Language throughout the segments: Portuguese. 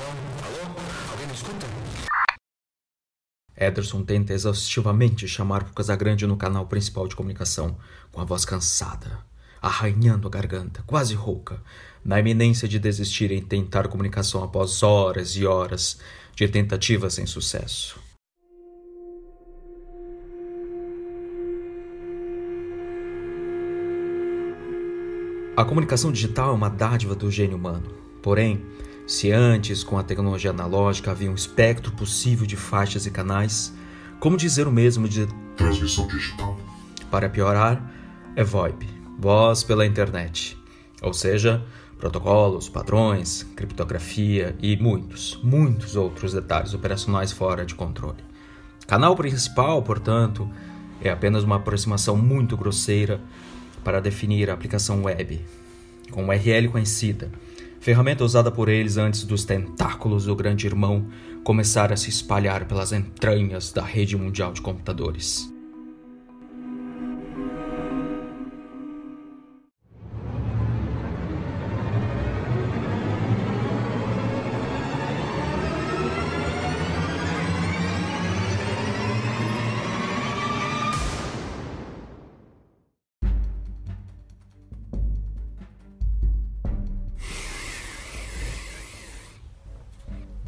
Alô? Alguém me escuta? Ederson tenta exaustivamente chamar por Casagrande no canal principal de comunicação, com a voz cansada, arranhando a garganta, quase rouca, na iminência de desistir em tentar comunicação após horas e horas de tentativas sem sucesso. A comunicação digital é uma dádiva do gênio humano. Porém, se antes, com a tecnologia analógica, havia um espectro possível de faixas e canais, como dizer o mesmo de transmissão digital? Para piorar, é VoIP, voz pela internet. Ou seja, protocolos, padrões, criptografia e muitos, muitos outros detalhes operacionais fora de controle. Canal principal, portanto, é apenas uma aproximação muito grosseira para definir a aplicação web, com URL conhecida, ferramenta usada por eles antes dos tentáculos do grande irmão começar a se espalhar pelas entranhas da rede mundial de computadores.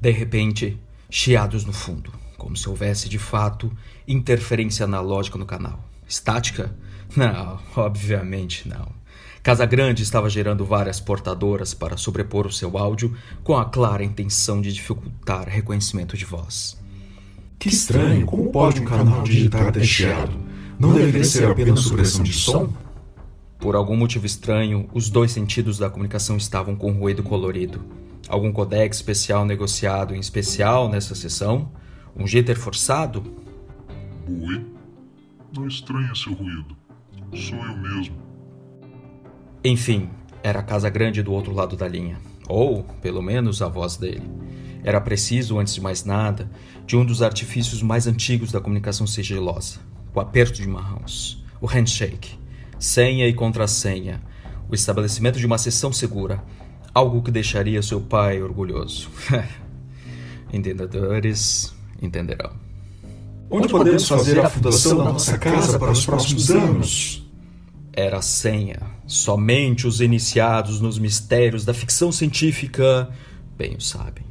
De repente, chiados no fundo, como se houvesse de fato interferência analógica no canal. Estática? Não, obviamente não. Casa Grande estava gerando várias portadoras para sobrepor o seu áudio com a clara intenção de dificultar reconhecimento de voz. Que estranho, como pode um canal digitar até chiado? Não deveria ser apenas supressão de som? Por algum motivo estranho, os dois sentidos da comunicação estavam com ruído colorido. Algum codex especial negociado em especial nessa sessão? Um jitter forçado? Boi, não estranha seu ruído. Sou eu mesmo. Enfim, era a casa grande do outro lado da linha. Ou, pelo menos, a voz dele. Era preciso, antes de mais nada, de um dos artifícios mais antigos da comunicação sigilosa: o aperto de mãos, o handshake, senha e contrassenha, o estabelecimento de uma sessão segura, algo que deixaria seu pai orgulhoso. Entendedores entenderão. Onde podemos fazer a fundação da nossa casa para os próximos anos? Era a senha. Somente os iniciados nos mistérios da ficção científica bem o sabem.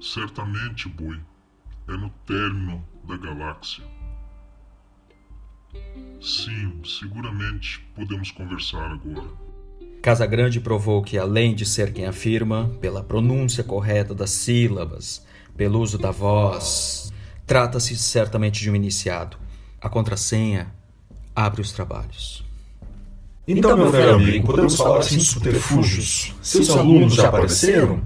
Certamente, Boi. É no término da galáxia. Sim, seguramente podemos conversar agora. Casagrande provou que, além de ser quem afirma, pela pronúncia correta das sílabas, pelo uso da voz, trata-se certamente de um iniciado. A contrassenha abre os trabalhos. Então, meu velho amigo, podemos falar sem subterfúgios? Seus alunos já apareceram?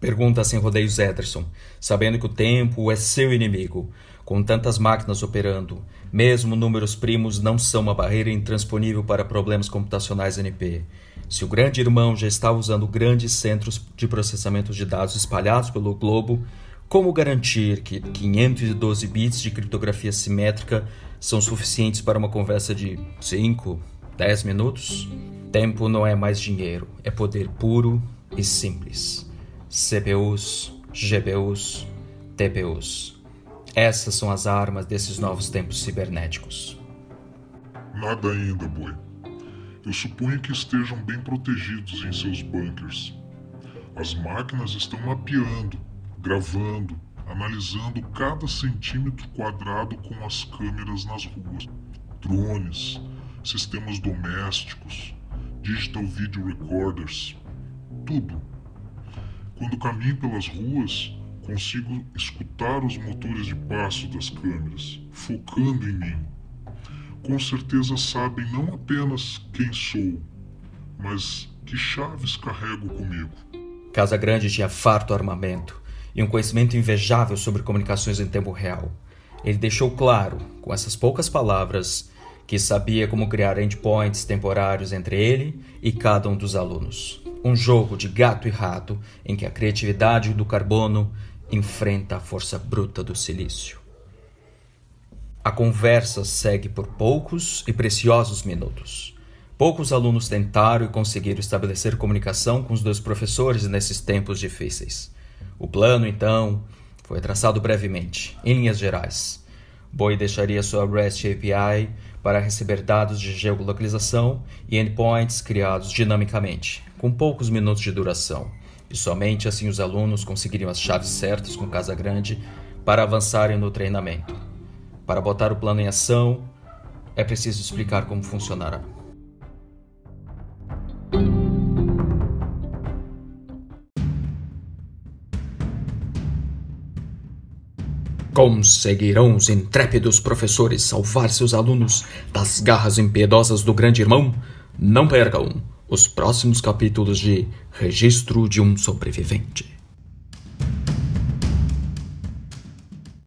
Pergunta sem rodeios Ederson, sabendo que o tempo é seu inimigo. Com tantas máquinas operando, mesmo números primos não são uma barreira intransponível para problemas computacionais NP. Se o grande irmão já está usando grandes centros de processamento de dados espalhados pelo globo, como garantir que 512 bits de criptografia simétrica são suficientes para uma conversa de 5, 10 minutos? Tempo não é mais dinheiro, é poder puro e simples. CPUs, GPUs, TPUs. Essas são as armas desses novos tempos cibernéticos. Nada ainda, boi. Eu suponho que estejam bem protegidos em seus bunkers. As máquinas estão mapeando, gravando, analisando cada centímetro quadrado com as câmeras nas ruas, drones, sistemas domésticos, digital video recorders, tudo. Quando caminho pelas ruas, consigo escutar os motores de passo das câmeras, focando em mim. Com certeza sabem não apenas quem sou, mas que chaves carrego comigo. Casa Grande tinha farto armamento e um conhecimento invejável sobre comunicações em tempo real. Ele deixou claro, com essas poucas palavras, que sabia como criar endpoints temporários entre ele e cada um dos alunos. Um jogo de gato e rato em que a criatividade do carbono enfrenta a força bruta do silício. A conversa segue por poucos e preciosos minutos. Poucos alunos tentaram e conseguiram estabelecer comunicação com os dois professores nesses tempos difíceis. O plano, então, foi traçado brevemente, em linhas gerais. Boy deixaria sua REST API para receber dados de geolocalização e endpoints criados dinamicamente, com poucos minutos de duração, e somente assim os alunos conseguiriam as chaves certas com Casa Grande para avançarem no treinamento. Para botar o plano em ação, é preciso explicar como funcionará. Conseguirão os intrépidos professores salvar seus alunos das garras impiedosas do grande irmão? Não percam os próximos capítulos de Registro de um Sobrevivente.